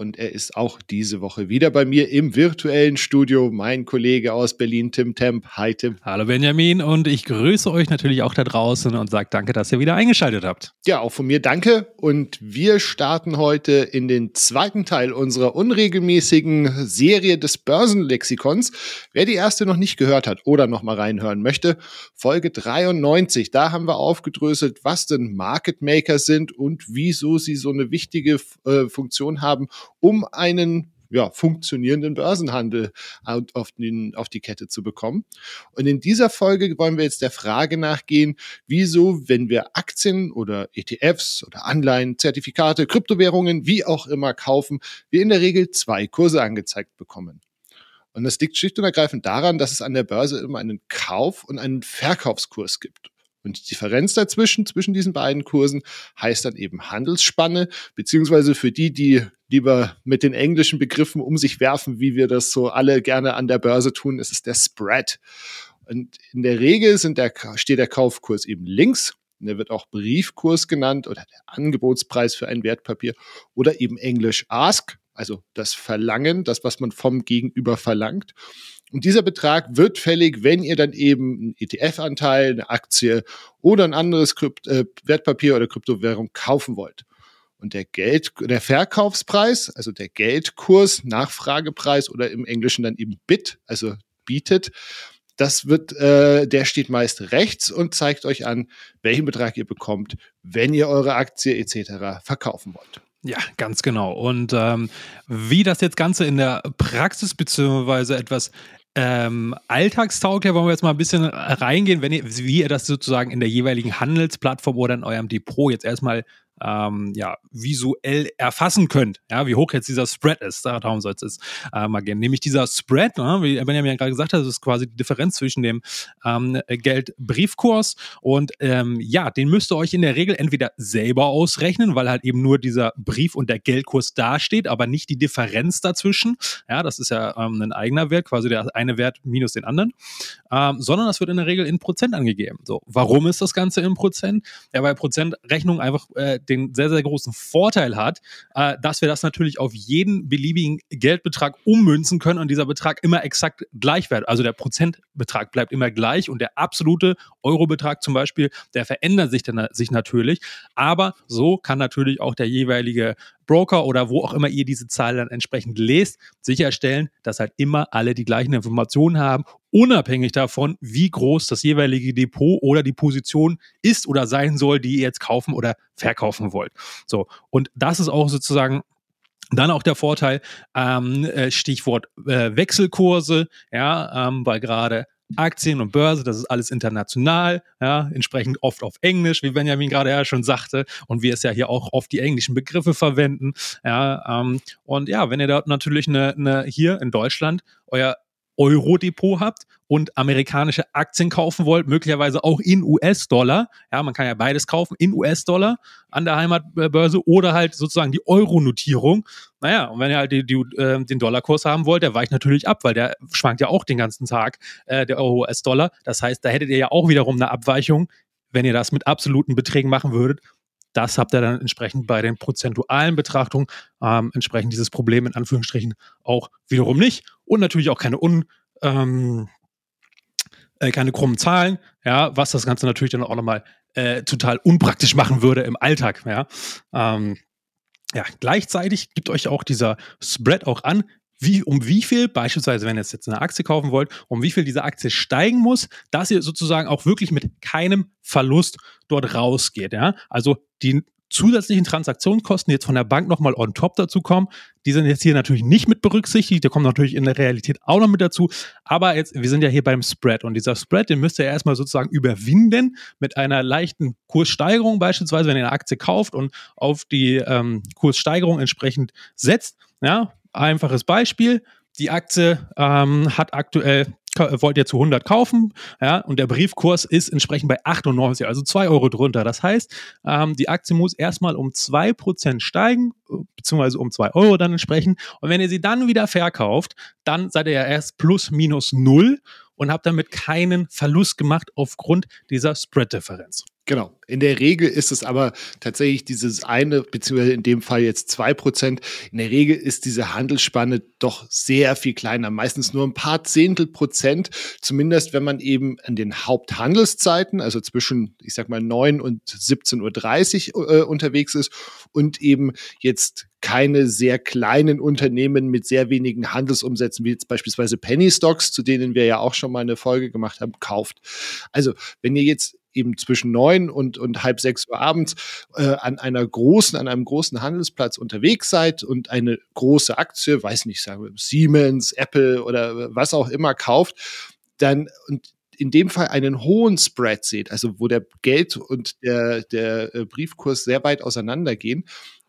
und er ist auch diese Woche wieder bei mir im virtuellen Studio. Mein Kollege aus Berlin, Tim Temp. Hi Tim. Hallo Benjamin und ich grüße euch natürlich auch da draußen und sage danke, dass ihr wieder eingeschaltet habt. Ja, auch von mir danke. Und wir starten heute in den zweiten Teil unserer unregelmäßigen Serie des Börsenlexikons. Wer die erste noch nicht gehört hat oder noch mal reinhören möchte, Folge 93. Da haben wir aufgedröselt, was denn Market Maker sind und wieso sie so eine wichtige äh, Funktion haben, um einen ja, funktionierenden Börsenhandel auf, den, auf die Kette zu bekommen. Und in dieser Folge wollen wir jetzt der Frage nachgehen, wieso, wenn wir Aktien oder ETFs oder Anleihen, Zertifikate, Kryptowährungen, wie auch immer kaufen, wir in der Regel zwei Kurse angezeigt bekommen. Und das liegt schlicht und ergreifend daran, dass es an der Börse immer einen Kauf- und einen Verkaufskurs gibt. Und die Differenz dazwischen, zwischen diesen beiden Kursen, heißt dann eben Handelsspanne, beziehungsweise für die, die lieber mit den englischen Begriffen um sich werfen, wie wir das so alle gerne an der Börse tun, ist es der Spread. Und in der Regel der, steht der Kaufkurs eben links. Der wird auch Briefkurs genannt oder der Angebotspreis für ein Wertpapier oder eben Englisch Ask, also das Verlangen, das, was man vom Gegenüber verlangt. Und dieser Betrag wird fällig, wenn ihr dann eben einen ETF-Anteil, eine Aktie oder ein anderes Krypt äh, Wertpapier oder Kryptowährung kaufen wollt. Und der Geld, der Verkaufspreis, also der Geldkurs, Nachfragepreis oder im Englischen dann eben Bit, also bietet, das wird, äh, der steht meist rechts und zeigt euch an, welchen Betrag ihr bekommt, wenn ihr eure Aktie etc. verkaufen wollt. Ja, ganz genau. Und ähm, wie das jetzt Ganze in der Praxis beziehungsweise etwas ähm, alltagstauglich wollen wir jetzt mal ein bisschen reingehen, wenn ihr, wie ihr das sozusagen in der jeweiligen Handelsplattform oder in eurem Depot jetzt erstmal ähm, ja, visuell erfassen könnt, ja, wie hoch jetzt dieser Spread ist. Darum soll es äh, mal gehen. Nämlich dieser Spread, ne, wie Benjamin ja gerade gesagt hat, das ist quasi die Differenz zwischen dem ähm, Geldbriefkurs und ähm, ja, den müsst ihr euch in der Regel entweder selber ausrechnen, weil halt eben nur dieser Brief und der Geldkurs dasteht, aber nicht die Differenz dazwischen. Ja, das ist ja ähm, ein eigener Wert, quasi der eine Wert minus den anderen, ähm, sondern das wird in der Regel in Prozent angegeben. So, warum ist das Ganze in Prozent? Ja, weil Prozentrechnung einfach äh, den sehr, sehr großen Vorteil hat, äh, dass wir das natürlich auf jeden beliebigen Geldbetrag ummünzen können und dieser Betrag immer exakt gleich wird. Also der Prozentbetrag bleibt immer gleich und der absolute Eurobetrag zum Beispiel, der verändert sich dann sich natürlich. Aber so kann natürlich auch der jeweilige Broker oder wo auch immer ihr diese Zahl dann entsprechend lest, sicherstellen, dass halt immer alle die gleichen Informationen haben, unabhängig davon, wie groß das jeweilige Depot oder die Position ist oder sein soll, die ihr jetzt kaufen oder verkaufen wollt. So, und das ist auch sozusagen dann auch der Vorteil, ähm, äh, Stichwort äh, Wechselkurse, ja, ähm, weil gerade Aktien und Börse, das ist alles international, ja, entsprechend oft auf Englisch, wie Benjamin gerade ja schon sagte, und wir es ja hier auch oft die englischen Begriffe verwenden, ja, ähm, und ja, wenn ihr da natürlich eine, eine hier in Deutschland euer Euro-Depot habt und amerikanische Aktien kaufen wollt, möglicherweise auch in US-Dollar, ja, man kann ja beides kaufen, in US-Dollar an der Heimatbörse oder halt sozusagen die Euro-Notierung. Naja, und wenn ihr halt die, die, äh, den Dollarkurs haben wollt, der weicht natürlich ab, weil der schwankt ja auch den ganzen Tag, äh, der Euro-US-Dollar. Das heißt, da hättet ihr ja auch wiederum eine Abweichung, wenn ihr das mit absoluten Beträgen machen würdet, das habt ihr dann entsprechend bei den prozentualen Betrachtungen ähm, entsprechend dieses Problem in Anführungsstrichen auch wiederum nicht. Und natürlich auch keine un, ähm, äh, keine krummen Zahlen, ja, was das Ganze natürlich dann auch nochmal äh, total unpraktisch machen würde im Alltag, ja. Ähm, ja, gleichzeitig gibt euch auch dieser Spread auch an, wie, um wie viel, beispielsweise, wenn ihr jetzt eine Aktie kaufen wollt, um wie viel diese Aktie steigen muss, dass ihr sozusagen auch wirklich mit keinem Verlust dort rausgeht. Ja? Also die zusätzlichen Transaktionskosten, die jetzt von der Bank nochmal on top dazu kommen, die sind jetzt hier natürlich nicht mit berücksichtigt. Die kommen natürlich in der Realität auch noch mit dazu. Aber jetzt, wir sind ja hier beim Spread und dieser Spread, den müsst ihr erstmal sozusagen überwinden mit einer leichten Kurssteigerung, beispielsweise, wenn ihr eine Aktie kauft und auf die ähm, Kurssteigerung entsprechend setzt. Ja, Einfaches Beispiel. Die Aktie ähm, hat aktuell wollt ihr zu 100 kaufen, ja, und der Briefkurs ist entsprechend bei 98, also 2 Euro drunter. Das heißt, ähm, die Aktie muss erstmal um 2% steigen, beziehungsweise um 2 Euro dann entsprechend. Und wenn ihr sie dann wieder verkauft, dann seid ihr ja erst plus minus null und habt damit keinen Verlust gemacht aufgrund dieser Spread-Differenz. Genau. In der Regel ist es aber tatsächlich dieses eine, beziehungsweise in dem Fall jetzt zwei Prozent. In der Regel ist diese Handelsspanne doch sehr viel kleiner, meistens nur ein paar Zehntel Prozent, zumindest wenn man eben an den Haupthandelszeiten, also zwischen, ich sag mal, 9 und 17.30 Uhr äh, unterwegs ist und eben jetzt keine sehr kleinen Unternehmen mit sehr wenigen Handelsumsätzen, wie jetzt beispielsweise Penny Stocks, zu denen wir ja auch schon mal eine Folge gemacht haben, kauft. Also, wenn ihr jetzt eben zwischen neun und, und halb sechs Uhr abends äh, an einer großen, an einem großen Handelsplatz unterwegs seid und eine große Aktie, weiß nicht, sagen wir Siemens, Apple oder was auch immer kauft, dann und in dem Fall einen hohen Spread seht, also wo der Geld und der, der äh, Briefkurs sehr weit auseinandergehen,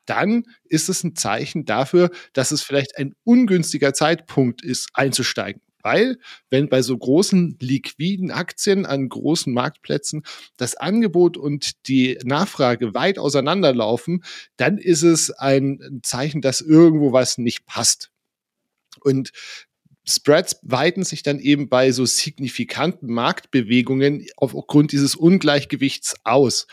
dann ist es ein Zeichen dafür, dass es vielleicht ein ungünstiger Zeitpunkt ist, einzusteigen. Weil, wenn bei so großen liquiden Aktien an großen Marktplätzen das Angebot und die Nachfrage weit auseinanderlaufen, dann ist es ein Zeichen, dass irgendwo was nicht passt. Und Spreads weiten sich dann eben bei so signifikanten Marktbewegungen aufgrund dieses Ungleichgewichts aus.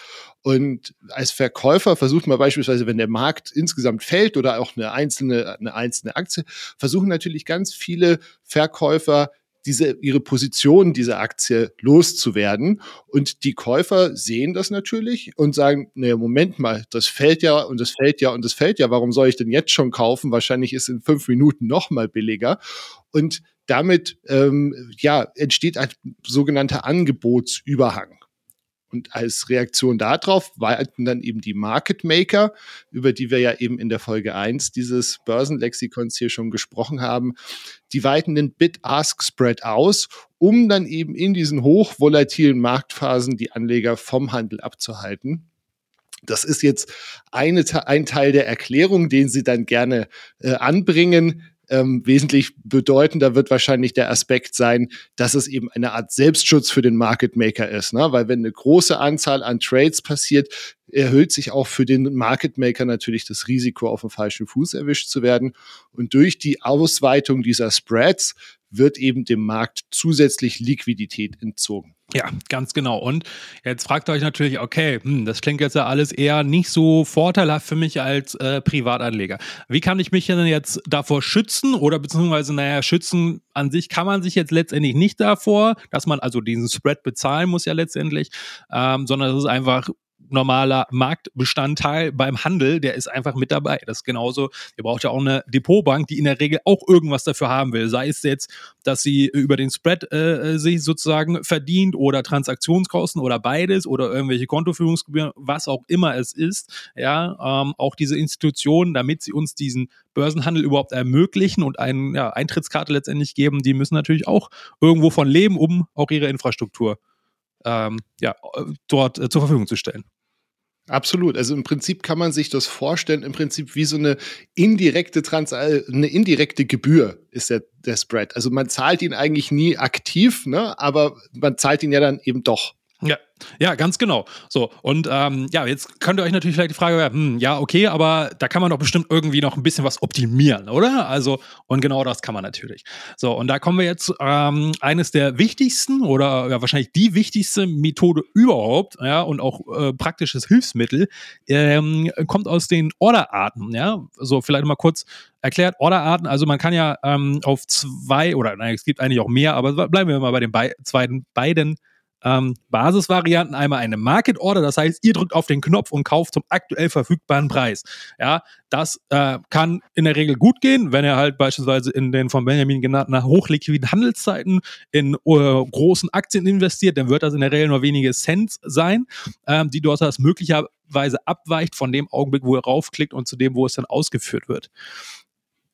Und als Verkäufer versucht man beispielsweise, wenn der Markt insgesamt fällt oder auch eine einzelne, eine einzelne Aktie, versuchen natürlich ganz viele Verkäufer diese, ihre Position dieser Aktie loszuwerden. Und die Käufer sehen das natürlich und sagen, naja, Moment mal, das fällt ja und das fällt ja und das fällt ja. Warum soll ich denn jetzt schon kaufen? Wahrscheinlich ist in fünf Minuten noch mal billiger. Und damit ähm, ja, entsteht ein sogenannter Angebotsüberhang. Und als Reaktion darauf walten dann eben die Market Maker, über die wir ja eben in der Folge 1 dieses Börsenlexikons hier schon gesprochen haben, die weiten den Bid-Ask-Spread aus, um dann eben in diesen hochvolatilen Marktphasen die Anleger vom Handel abzuhalten. Das ist jetzt eine, ein Teil der Erklärung, den Sie dann gerne äh, anbringen. Ähm, wesentlich bedeutender wird wahrscheinlich der Aspekt sein, dass es eben eine Art Selbstschutz für den Market Maker ist. Ne? Weil wenn eine große Anzahl an Trades passiert, erhöht sich auch für den Market Maker natürlich das Risiko, auf dem falschen Fuß erwischt zu werden. Und durch die Ausweitung dieser Spreads wird eben dem Markt zusätzlich Liquidität entzogen. Ja, ganz genau. Und jetzt fragt euch natürlich, okay, hm, das klingt jetzt ja alles eher nicht so vorteilhaft für mich als äh, Privatanleger. Wie kann ich mich denn jetzt davor schützen? Oder beziehungsweise, naja, schützen an sich kann man sich jetzt letztendlich nicht davor, dass man also diesen Spread bezahlen muss ja letztendlich, ähm, sondern es ist einfach normaler Marktbestandteil beim Handel, der ist einfach mit dabei. Das ist genauso, ihr braucht ja auch eine Depotbank, die in der Regel auch irgendwas dafür haben will. Sei es jetzt, dass sie über den Spread äh, sich sozusagen verdient oder Transaktionskosten oder beides oder irgendwelche Kontoführungsgebühren, was auch immer es ist. Ja, ähm, auch diese Institutionen, damit sie uns diesen Börsenhandel überhaupt ermöglichen und eine ja, Eintrittskarte letztendlich geben, die müssen natürlich auch irgendwo von leben, um auch ihre Infrastruktur ähm, ja, dort äh, zur Verfügung zu stellen. Absolut. Also im Prinzip kann man sich das vorstellen, im Prinzip wie so eine indirekte Trans äh, eine indirekte Gebühr ist der, der Spread. Also man zahlt ihn eigentlich nie aktiv, ne? aber man zahlt ihn ja dann eben doch. Ja, ganz genau. So, und ähm, ja, jetzt könnt ihr euch natürlich vielleicht die Frage hm, ja, okay, aber da kann man doch bestimmt irgendwie noch ein bisschen was optimieren, oder? Also, und genau das kann man natürlich. So, und da kommen wir jetzt ähm, eines der wichtigsten oder ja, wahrscheinlich die wichtigste Methode überhaupt, ja, und auch äh, praktisches Hilfsmittel, ähm, kommt aus den Orderarten, ja. So, vielleicht mal kurz erklärt, Orderarten, also man kann ja ähm, auf zwei oder nein, es gibt eigentlich auch mehr, aber bleiben wir mal bei den be zweiten, beiden ähm, Basisvarianten. Einmal eine Market Order, das heißt, ihr drückt auf den Knopf und kauft zum aktuell verfügbaren Preis. Ja, das äh, kann in der Regel gut gehen, wenn ihr halt beispielsweise in den von Benjamin genannten hochliquiden Handelszeiten in äh, großen Aktien investiert, dann wird das in der Regel nur wenige Cent sein, ähm, die dort das möglicherweise abweicht von dem Augenblick, wo ihr raufklickt und zu dem, wo es dann ausgeführt wird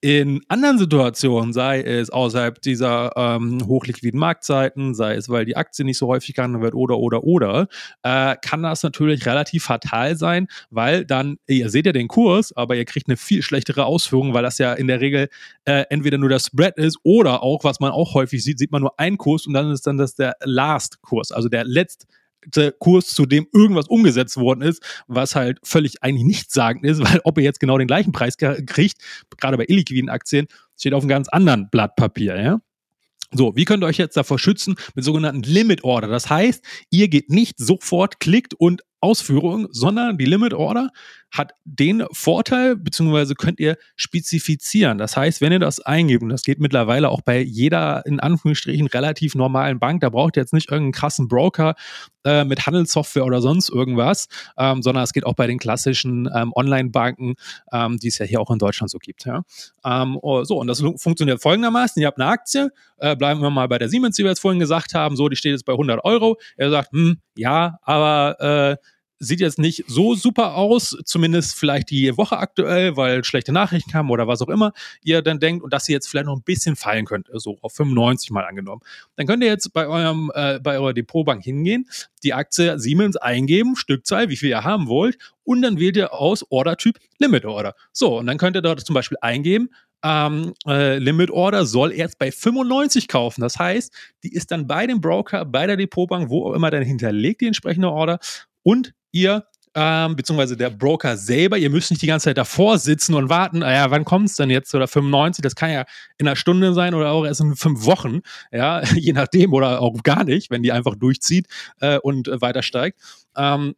in anderen Situationen, sei es außerhalb dieser ähm, hochliquiden Marktzeiten, sei es, weil die Aktie nicht so häufig gehandelt wird oder, oder, oder, äh, kann das natürlich relativ fatal sein, weil dann, ihr seht ja den Kurs, aber ihr kriegt eine viel schlechtere Ausführung, weil das ja in der Regel äh, entweder nur der Spread ist oder auch, was man auch häufig sieht, sieht man nur einen Kurs und dann ist dann das der Last-Kurs, also der letzte Kurs, zu dem irgendwas umgesetzt worden ist, was halt völlig eigentlich nichtssagend ist, weil ob ihr jetzt genau den gleichen Preis kriegt, gerade bei illiquiden Aktien, steht auf einem ganz anderen Blatt Papier, ja. So, wie könnt ihr euch jetzt davor schützen? Mit sogenannten Limit Order. Das heißt, ihr geht nicht sofort, klickt und Ausführung, sondern die Limit Order hat den Vorteil, beziehungsweise könnt ihr spezifizieren. Das heißt, wenn ihr das eingebt, und das geht mittlerweile auch bei jeder in Anführungsstrichen relativ normalen Bank, da braucht ihr jetzt nicht irgendeinen krassen Broker äh, mit Handelssoftware oder sonst irgendwas, ähm, sondern es geht auch bei den klassischen ähm, Online-Banken, ähm, die es ja hier auch in Deutschland so gibt. Ja? Ähm, oh, so, und das funktioniert folgendermaßen: Ihr habt eine Aktie, äh, bleiben wir mal bei der Siemens, die wir jetzt vorhin gesagt haben, so, die steht jetzt bei 100 Euro. Er sagt, hm, ja, aber äh, sieht jetzt nicht so super aus, zumindest vielleicht die Woche aktuell, weil schlechte Nachrichten kamen oder was auch immer ihr dann denkt und dass sie jetzt vielleicht noch ein bisschen fallen könnte, so auf 95 mal angenommen. Dann könnt ihr jetzt bei eurem äh, bei eurer Depotbank hingehen, die Aktie Siemens eingeben, Stückzahl, wie viel ihr haben wollt und dann wählt ihr aus Ordertyp Limit Order. So und dann könnt ihr dort zum Beispiel eingeben ähm, äh, Limit Order soll erst bei 95 kaufen. Das heißt, die ist dann bei dem Broker, bei der Depotbank, wo auch immer dann hinterlegt die entsprechende Order und ihr ähm, beziehungsweise der Broker selber, ihr müsst nicht die ganze Zeit davor sitzen und warten, naja, ah wann kommt es denn jetzt oder 95, das kann ja in einer Stunde sein oder auch erst in fünf Wochen, ja, je nachdem oder auch gar nicht, wenn die einfach durchzieht äh, und weiter steigt. Ähm,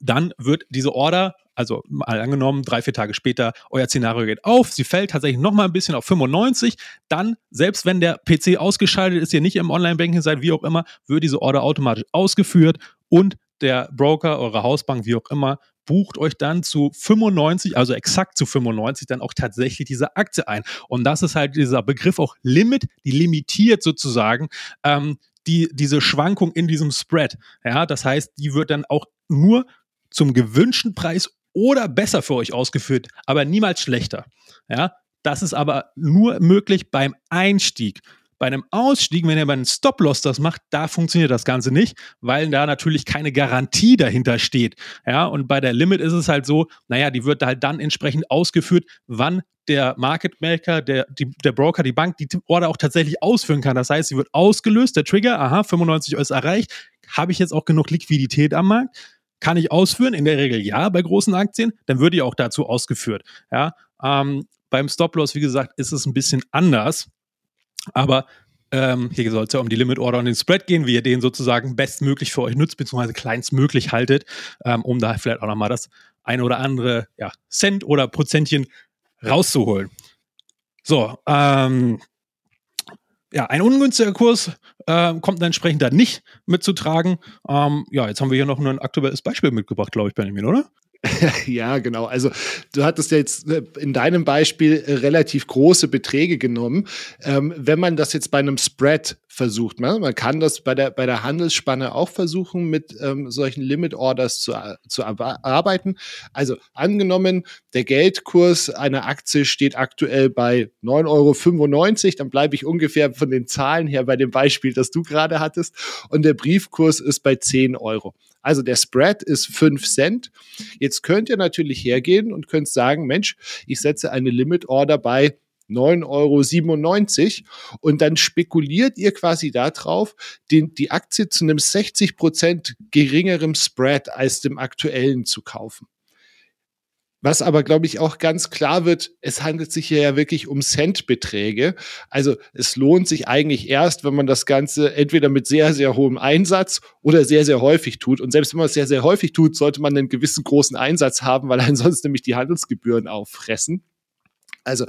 dann wird diese Order, also mal angenommen, drei, vier Tage später, euer Szenario geht auf, sie fällt tatsächlich nochmal ein bisschen auf 95, dann, selbst wenn der PC ausgeschaltet ist, ihr nicht im Online-Banking seid, wie auch immer, wird diese Order automatisch ausgeführt und der Broker, eure Hausbank, wie auch immer, bucht euch dann zu 95, also exakt zu 95, dann auch tatsächlich diese Aktie ein. Und das ist halt dieser Begriff auch Limit, die limitiert sozusagen ähm, die, diese Schwankung in diesem Spread. Ja, das heißt, die wird dann auch nur zum gewünschten Preis oder besser für euch ausgeführt, aber niemals schlechter. Ja, das ist aber nur möglich beim Einstieg. Bei einem Ausstieg, wenn ihr bei einem Stop-Loss das macht, da funktioniert das Ganze nicht, weil da natürlich keine Garantie dahinter steht. Ja, und bei der Limit ist es halt so, naja, die wird halt dann entsprechend ausgeführt, wann der Market Maker, der, die, der Broker, die Bank die Order auch tatsächlich ausführen kann. Das heißt, sie wird ausgelöst, der Trigger, aha, 95 Euro ist erreicht. Habe ich jetzt auch genug Liquidität am Markt? Kann ich ausführen? In der Regel ja, bei großen Aktien. Dann wird die auch dazu ausgeführt. Ja, ähm, beim Stop-Loss, wie gesagt, ist es ein bisschen anders. Aber ähm, hier soll es ja um die Limit Order und den Spread gehen, wie ihr den sozusagen bestmöglich für euch nutzt, beziehungsweise kleinstmöglich haltet, ähm, um da vielleicht auch nochmal das eine oder andere ja, Cent oder Prozentchen rauszuholen. So, ähm, ja, ein ungünstiger Kurs äh, kommt dann entsprechend da nicht mitzutragen. Ähm, ja, jetzt haben wir hier noch ein aktuelles Beispiel mitgebracht, glaube ich, Benjamin, oder? ja, genau. Also du hattest jetzt äh, in deinem Beispiel äh, relativ große Beträge genommen. Ähm, wenn man das jetzt bei einem Spread versucht, man, ne, man kann das bei der, bei der Handelsspanne auch versuchen, mit ähm, solchen Limit Orders zu, zu arbeiten. Also angenommen, der Geldkurs einer Aktie steht aktuell bei 9,95 Euro, dann bleibe ich ungefähr von den Zahlen her bei dem Beispiel, das du gerade hattest. Und der Briefkurs ist bei 10 Euro. Also der Spread ist 5 Cent. Jetzt könnt ihr natürlich hergehen und könnt sagen, Mensch, ich setze eine Limit Order bei 9,97 Euro und dann spekuliert ihr quasi darauf, den, die Aktie zu einem 60 Prozent geringerem Spread als dem aktuellen zu kaufen. Was aber, glaube ich, auch ganz klar wird, es handelt sich hier ja wirklich um Centbeträge. Also es lohnt sich eigentlich erst, wenn man das Ganze entweder mit sehr, sehr hohem Einsatz oder sehr, sehr häufig tut. Und selbst wenn man es sehr, sehr häufig tut, sollte man einen gewissen großen Einsatz haben, weil ansonsten nämlich die Handelsgebühren auffressen. Also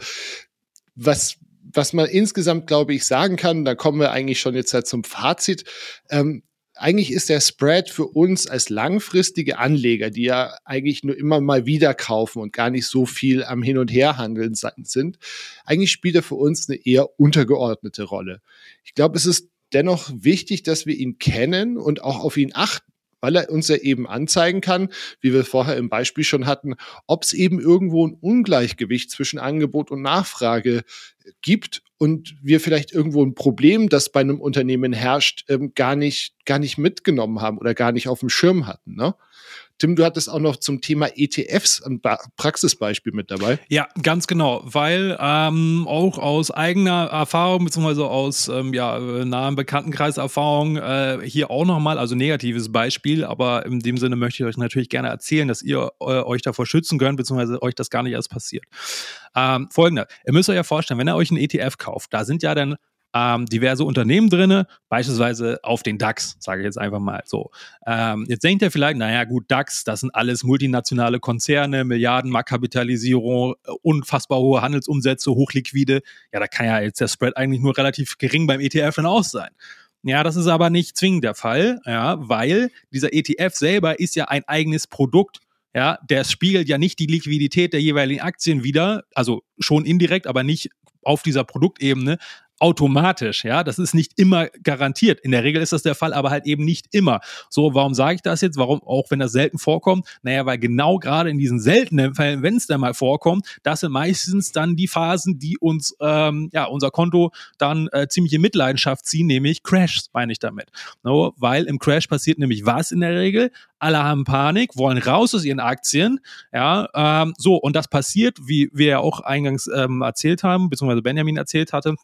was was man insgesamt, glaube ich, sagen kann, da kommen wir eigentlich schon jetzt halt zum Fazit. Ähm, eigentlich ist der Spread für uns als langfristige Anleger, die ja eigentlich nur immer mal wieder kaufen und gar nicht so viel am Hin- und Herhandeln sind, eigentlich spielt er für uns eine eher untergeordnete Rolle. Ich glaube, es ist dennoch wichtig, dass wir ihn kennen und auch auf ihn achten weil er uns ja eben anzeigen kann, wie wir vorher im Beispiel schon hatten, ob es eben irgendwo ein Ungleichgewicht zwischen Angebot und Nachfrage gibt und wir vielleicht irgendwo ein Problem, das bei einem Unternehmen herrscht, ähm, gar nicht, gar nicht mitgenommen haben oder gar nicht auf dem Schirm hatten. Ne? Tim, du hattest auch noch zum Thema ETFs ein Praxisbeispiel mit dabei. Ja, ganz genau, weil ähm, auch aus eigener Erfahrung beziehungsweise aus ähm, ja, nahem Bekanntenkreis Erfahrung äh, hier auch nochmal, also negatives Beispiel, aber in dem Sinne möchte ich euch natürlich gerne erzählen, dass ihr äh, euch davor schützen könnt, beziehungsweise euch das gar nicht erst passiert. Ähm, Folgende, ihr müsst euch ja vorstellen, wenn ihr euch einen ETF kauft, da sind ja dann ähm, diverse Unternehmen drin, beispielsweise auf den DAX, sage ich jetzt einfach mal so. Ähm, jetzt denkt ihr vielleicht, naja gut, DAX, das sind alles multinationale Konzerne, Milliarden Marktkapitalisierung, unfassbar hohe Handelsumsätze, hochliquide. Ja, da kann ja jetzt der Spread eigentlich nur relativ gering beim ETF dann aus sein. Ja, das ist aber nicht zwingend der Fall, ja, weil dieser ETF selber ist ja ein eigenes Produkt. Ja, der spiegelt ja nicht die Liquidität der jeweiligen Aktien wieder, also schon indirekt, aber nicht auf dieser Produktebene, automatisch, ja. Das ist nicht immer garantiert. In der Regel ist das der Fall, aber halt eben nicht immer. So, warum sage ich das jetzt? Warum, auch wenn das selten vorkommt? Naja, weil genau gerade in diesen seltenen Fällen, wenn es dann mal vorkommt, das sind meistens dann die Phasen, die uns, ähm, ja, unser Konto dann äh, ziemlich in Mitleidenschaft ziehen, nämlich Crashs, meine ich damit. No, weil im Crash passiert nämlich was in der Regel? Alle haben Panik, wollen raus aus ihren Aktien, ja, ähm, so, und das passiert, wie wir ja auch eingangs ähm, erzählt haben, beziehungsweise Benjamin erzählt hatte,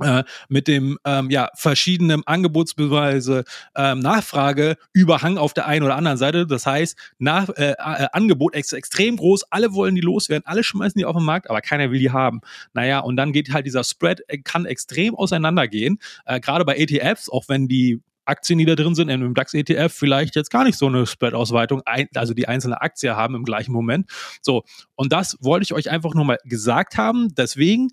äh, mit dem ähm, ja verschiedenen Angebotsbeweise ähm, Nachfrage Überhang auf der einen oder anderen Seite. Das heißt, nach, äh, äh, Angebot ist extrem groß, alle wollen die loswerden, alle schmeißen die auf den Markt, aber keiner will die haben. Naja, und dann geht halt dieser Spread, äh, kann extrem auseinandergehen. Äh, Gerade bei ETFs, auch wenn die Aktien, die da drin sind, im DAX-ETF vielleicht jetzt gar nicht so eine Spread-Ausweitung, also die einzelne Aktie haben im gleichen Moment. So, und das wollte ich euch einfach nur mal gesagt haben. Deswegen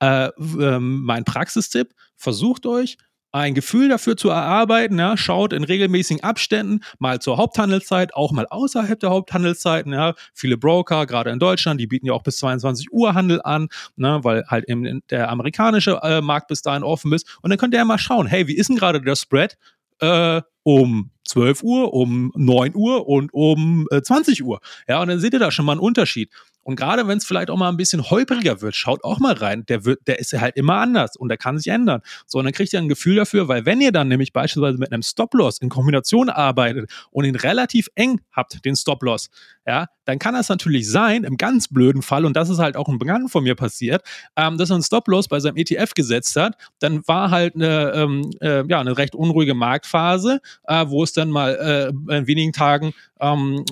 äh, ähm, mein Praxistipp, versucht euch ein Gefühl dafür zu erarbeiten, ja, schaut in regelmäßigen Abständen mal zur Haupthandelszeit, auch mal außerhalb der Haupthandelszeiten, ja, viele Broker, gerade in Deutschland, die bieten ja auch bis 22 Uhr Handel an, ne, weil halt eben der amerikanische äh, Markt bis dahin offen ist und dann könnt ihr ja mal schauen, hey, wie ist denn gerade der Spread äh, um 12 Uhr, um 9 Uhr und um äh, 20 Uhr. Ja, und dann seht ihr da schon mal einen Unterschied. Und gerade wenn es vielleicht auch mal ein bisschen holpriger wird, schaut auch mal rein. Der wird, der ist halt immer anders und der kann sich ändern. So, und dann kriegt ihr ein Gefühl dafür, weil wenn ihr dann nämlich beispielsweise mit einem Stop-Loss in Kombination arbeitet und ihn relativ eng habt, den Stop-Loss, ja, dann kann das natürlich sein, im ganz blöden Fall, und das ist halt auch ein Bekannten von mir passiert, ähm, dass er einen Stop-Loss bei seinem ETF gesetzt hat. Dann war halt eine, ähm, äh, ja, eine recht unruhige Marktphase, äh, wo es dann mal äh, in wenigen Tagen ähm,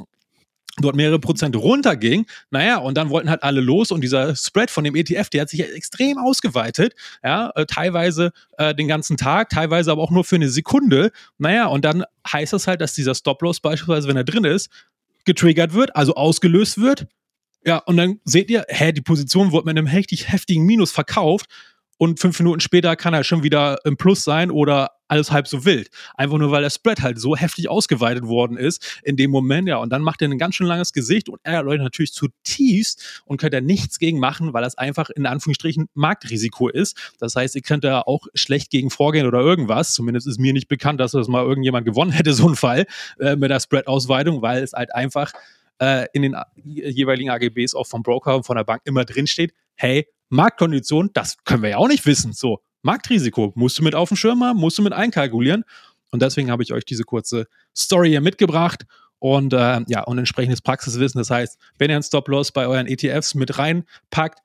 dort mehrere Prozent runterging. Naja, und dann wollten halt alle los und dieser Spread von dem ETF, der hat sich extrem ausgeweitet, ja, äh, teilweise äh, den ganzen Tag, teilweise aber auch nur für eine Sekunde. Naja, und dann heißt das halt, dass dieser Stop-Loss beispielsweise, wenn er drin ist, getriggert wird, also ausgelöst wird. Ja, und dann seht ihr, hä, die Position wurde mit einem heftig heftigen Minus verkauft und fünf Minuten später kann er schon wieder im Plus sein oder alles halb so wild. Einfach nur, weil der Spread halt so heftig ausgeweitet worden ist in dem Moment, ja. Und dann macht er ein ganz schön langes Gesicht und ärgert euch natürlich zutiefst und könnt da nichts gegen machen, weil das einfach in Anführungsstrichen Marktrisiko ist. Das heißt, ihr könnt da auch schlecht gegen vorgehen oder irgendwas. Zumindest ist mir nicht bekannt, dass das mal irgendjemand gewonnen hätte, so ein Fall äh, mit der Spread-Ausweitung, weil es halt einfach äh, in den jeweiligen AGBs auch vom Broker und von der Bank immer drinsteht, hey, Marktkondition, das können wir ja auch nicht wissen. So, Marktrisiko musst du mit auf dem Schirm haben, musst du mit einkalkulieren. Und deswegen habe ich euch diese kurze Story hier mitgebracht und äh, ja, und entsprechendes Praxiswissen. Das heißt, wenn ihr einen Stop-Loss bei euren ETFs mit reinpackt,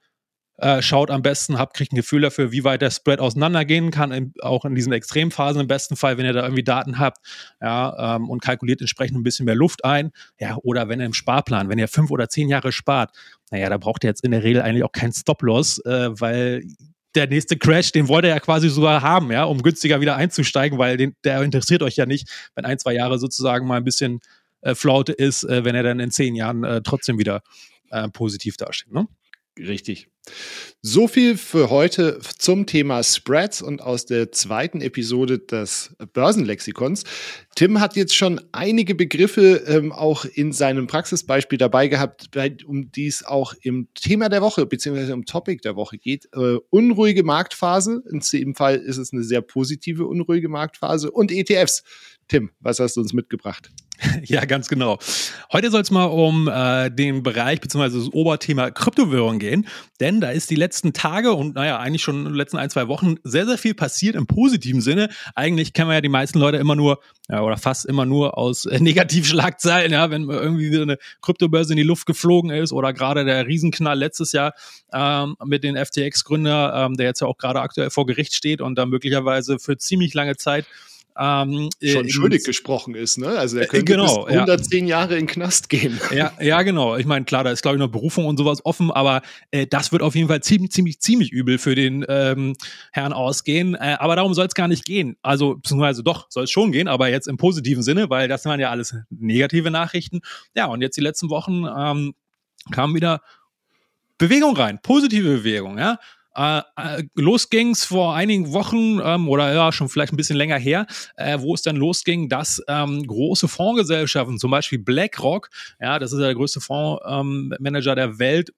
äh, schaut am besten, habt, kriegt ein Gefühl dafür, wie weit der Spread auseinandergehen kann, in, auch in diesen Extremphasen im besten Fall, wenn ihr da irgendwie Daten habt, ja, ähm, und kalkuliert entsprechend ein bisschen mehr Luft ein, ja, oder wenn ihr im Sparplan, wenn ihr fünf oder zehn Jahre spart, naja, da braucht ihr jetzt in der Regel eigentlich auch keinen Stop-Loss, äh, weil der nächste Crash, den wollt ihr ja quasi sogar haben, ja, um günstiger wieder einzusteigen, weil den, der interessiert euch ja nicht, wenn ein, zwei Jahre sozusagen mal ein bisschen äh, Flaute ist, äh, wenn er dann in zehn Jahren äh, trotzdem wieder äh, positiv dasteht. Ne? Richtig. So viel für heute zum Thema Spreads und aus der zweiten Episode des Börsenlexikons. Tim hat jetzt schon einige Begriffe ähm, auch in seinem Praxisbeispiel dabei gehabt, bei, um die es auch im Thema der Woche bzw. im Topic der Woche geht. Äh, unruhige Marktphase. In dem Fall ist es eine sehr positive unruhige Marktphase und ETFs. Tim, was hast du uns mitgebracht? Ja, ganz genau. Heute soll es mal um äh, den Bereich bzw. das Oberthema Kryptowährung gehen, denn da ist die letzten Tage und naja, eigentlich schon in den letzten ein, zwei Wochen sehr, sehr viel passiert im positiven Sinne. Eigentlich kennen wir ja die meisten Leute immer nur ja, oder fast immer nur aus äh, Negativschlagzeilen, ja, wenn irgendwie wieder eine Kryptobörse in die Luft geflogen ist oder gerade der Riesenknall letztes Jahr ähm, mit den FTX-Gründer, ähm, der jetzt ja auch gerade aktuell vor Gericht steht und da möglicherweise für ziemlich lange Zeit ähm, schon schuldig gesprochen ist, ne? Also er äh, könnte genau, bis 110 ja. Jahre in Knast gehen. Ja, ja, genau. Ich meine, klar, da ist glaube ich noch Berufung und sowas offen, aber äh, das wird auf jeden Fall ziemlich, ziemlich, ziemlich übel für den ähm, Herrn ausgehen. Äh, aber darum soll es gar nicht gehen. Also beziehungsweise doch soll es schon gehen, aber jetzt im positiven Sinne, weil das waren ja alles negative Nachrichten. Ja, und jetzt die letzten Wochen ähm, kam wieder Bewegung rein, positive Bewegung, ja. Äh, äh, los ging's vor einigen Wochen ähm, oder ja schon vielleicht ein bisschen länger her, äh, wo es dann losging, dass ähm, große Fondsgesellschaften, zum Beispiel BlackRock, ja, das ist ja der größte Fondsmanager ähm, der Welt,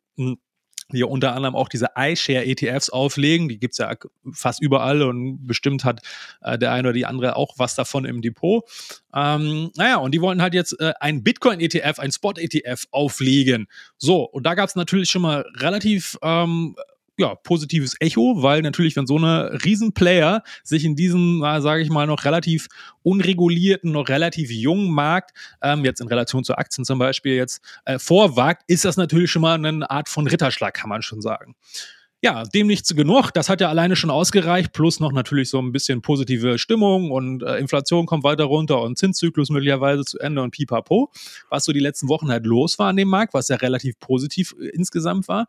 die unter anderem auch diese iShare-ETFs auflegen. Die gibt's ja fast überall und bestimmt hat äh, der eine oder die andere auch was davon im Depot. Ähm, naja, und die wollten halt jetzt äh, ein Bitcoin-ETF, ein Spot-ETF auflegen. So, und da gab's natürlich schon mal relativ ähm, ja, positives Echo, weil natürlich, wenn so eine Riesenplayer sich in diesem, sage ich mal, noch relativ unregulierten, noch relativ jungen Markt, ähm, jetzt in Relation zu Aktien zum Beispiel, jetzt äh, vorwagt, ist das natürlich schon mal eine Art von Ritterschlag, kann man schon sagen. Ja, dem nicht zu genug. Das hat ja alleine schon ausgereicht, plus noch natürlich so ein bisschen positive Stimmung und äh, Inflation kommt weiter runter und Zinszyklus möglicherweise zu Ende und pipapo, was so die letzten Wochen halt los war an dem Markt, was ja relativ positiv äh, insgesamt war.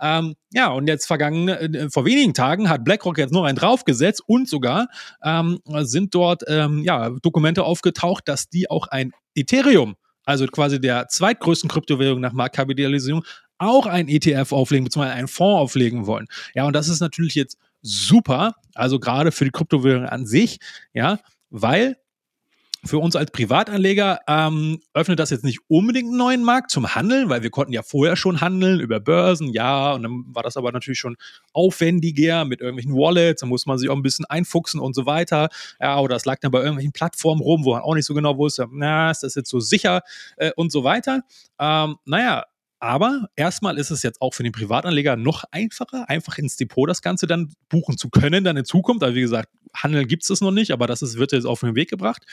Ähm, ja, und jetzt vergangen, äh, vor wenigen Tagen hat BlackRock jetzt noch einen draufgesetzt und sogar ähm, sind dort ähm, ja, Dokumente aufgetaucht, dass die auch ein Ethereum also quasi der zweitgrößten Kryptowährung nach Marktkapitalisierung, auch ein ETF auflegen, beziehungsweise einen Fonds auflegen wollen. Ja, und das ist natürlich jetzt super, also gerade für die Kryptowährung an sich, ja, weil für uns als Privatanleger ähm, öffnet das jetzt nicht unbedingt einen neuen Markt zum Handeln, weil wir konnten ja vorher schon handeln über Börsen, ja, und dann war das aber natürlich schon aufwendiger mit irgendwelchen Wallets, da muss man sich auch ein bisschen einfuchsen und so weiter. Ja, oder das lag dann bei irgendwelchen Plattformen rum, wo man auch nicht so genau wusste, na, ist das jetzt so sicher äh, und so weiter. Ähm, naja, aber erstmal ist es jetzt auch für den Privatanleger noch einfacher, einfach ins Depot das Ganze dann buchen zu können, dann in Zukunft. Also wie gesagt, Handeln gibt es noch nicht, aber das ist, wird jetzt auf den Weg gebracht.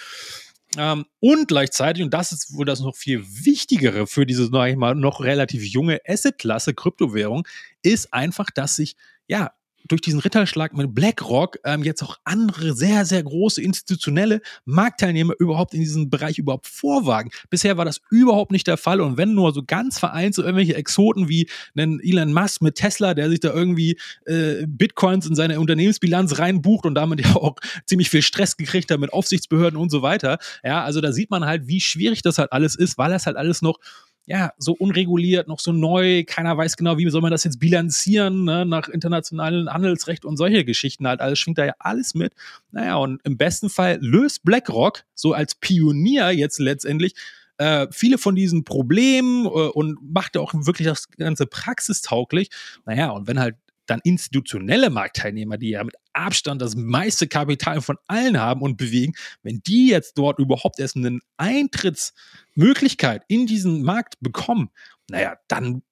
Ähm, und gleichzeitig, und das ist wohl das noch viel Wichtigere für diese, sag noch relativ junge Assetklasse Kryptowährung, ist einfach, dass sich ja durch diesen Ritterschlag mit BlackRock ähm, jetzt auch andere sehr, sehr große institutionelle Marktteilnehmer überhaupt in diesem Bereich überhaupt vorwagen. Bisher war das überhaupt nicht der Fall und wenn nur so ganz vereinzelt irgendwelche Exoten wie einen Elon Musk mit Tesla, der sich da irgendwie äh, Bitcoins in seine Unternehmensbilanz reinbucht und damit ja auch ziemlich viel Stress gekriegt hat mit Aufsichtsbehörden und so weiter. Ja, also da sieht man halt, wie schwierig das halt alles ist, weil das halt alles noch ja, so unreguliert, noch so neu, keiner weiß genau, wie soll man das jetzt bilanzieren, ne, nach internationalem Handelsrecht und solche Geschichten halt, alles schwingt da ja alles mit. Naja, und im besten Fall löst BlackRock so als Pionier jetzt letztendlich äh, viele von diesen Problemen äh, und macht ja auch wirklich das ganze praxistauglich. Naja, und wenn halt dann institutionelle Marktteilnehmer, die ja mit Abstand das meiste Kapital von allen haben und bewegen, wenn die jetzt dort überhaupt erst eine Eintrittsmöglichkeit in diesen Markt bekommen, naja, dann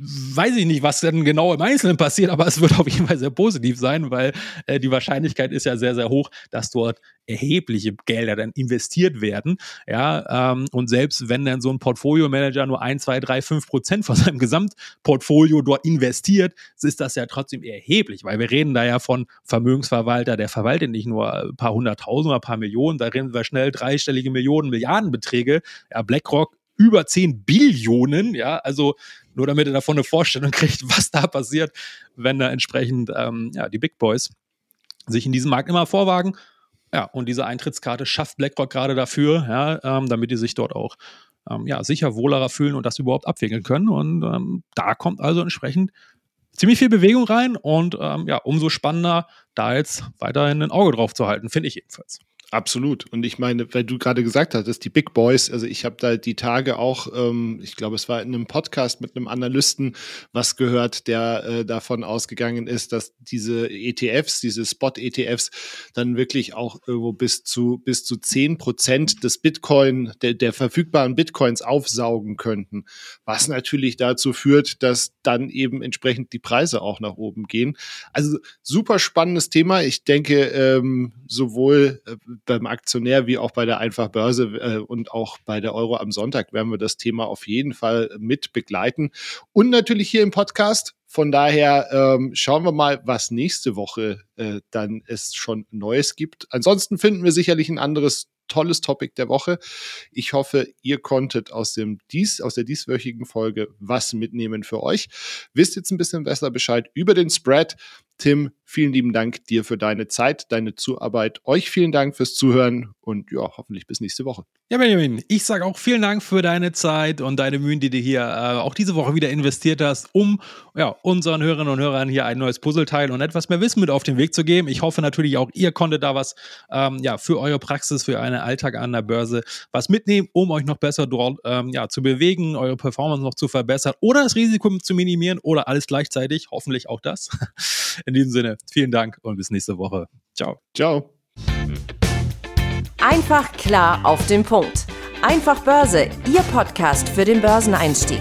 weiß ich nicht, was denn genau im Einzelnen passiert, aber es wird auf jeden Fall sehr positiv sein, weil äh, die Wahrscheinlichkeit ist ja sehr, sehr hoch, dass dort erhebliche Gelder dann investiert werden. Ja, ähm, und selbst wenn dann so ein Portfolio-Manager nur ein, zwei, drei, fünf Prozent von seinem Gesamtportfolio dort investiert, ist das ja trotzdem erheblich, weil wir reden da ja von Vermögensverwalter, der verwaltet nicht nur ein paar hunderttausend oder ein paar Millionen, da reden wir schnell dreistellige Millionen, Milliardenbeträge. Ja, BlackRock über 10 Billionen, ja, also nur damit ihr davon eine Vorstellung kriegt, was da passiert, wenn da entsprechend ähm, ja, die Big Boys sich in diesem Markt immer vorwagen. Ja, und diese Eintrittskarte schafft BlackRock gerade dafür, ja, ähm, damit die sich dort auch ähm, ja, sicher wohlerer fühlen und das überhaupt abwickeln können. Und ähm, da kommt also entsprechend ziemlich viel Bewegung rein und ähm, ja, umso spannender, da jetzt weiterhin ein Auge drauf zu halten, finde ich jedenfalls. Absolut. Und ich meine, weil du gerade gesagt hast, die Big Boys, also ich habe da die Tage auch, ähm, ich glaube, es war in einem Podcast mit einem Analysten was gehört, der äh, davon ausgegangen ist, dass diese ETFs, diese Spot-ETFs, dann wirklich auch irgendwo bis zu bis zu zehn Prozent des Bitcoin, der, der verfügbaren Bitcoins aufsaugen könnten. Was natürlich dazu führt, dass dann eben entsprechend die Preise auch nach oben gehen. Also super spannendes Thema. Ich denke, ähm, sowohl äh, beim Aktionär wie auch bei der Einfachbörse äh, und auch bei der Euro am Sonntag werden wir das Thema auf jeden Fall mit begleiten. Und natürlich hier im Podcast. Von daher ähm, schauen wir mal, was nächste Woche äh, dann es schon Neues gibt. Ansonsten finden wir sicherlich ein anderes tolles Topic der Woche. Ich hoffe, ihr konntet aus dem dies, aus der dieswöchigen Folge was mitnehmen für euch. Wisst jetzt ein bisschen besser Bescheid über den Spread. Tim, vielen lieben Dank dir für deine Zeit, deine Zuarbeit. Euch vielen Dank fürs Zuhören und ja, hoffentlich bis nächste Woche. Ja, Benjamin, ich sage auch vielen Dank für deine Zeit und deine Mühen, die du hier äh, auch diese Woche wieder investiert hast, um ja, unseren Hörerinnen und Hörern hier ein neues Puzzleteil und etwas mehr Wissen mit auf den Weg zu geben. Ich hoffe natürlich auch, ihr konntet da was ähm, ja, für eure Praxis, für einen Alltag an der Börse was mitnehmen, um euch noch besser dort ähm, ja, zu bewegen, eure Performance noch zu verbessern oder das Risiko zu minimieren oder alles gleichzeitig. Hoffentlich auch das. In diesem Sinne, vielen Dank und bis nächste Woche. Ciao. Ciao. Einfach klar auf den Punkt. Einfach Börse, Ihr Podcast für den Börseneinstieg.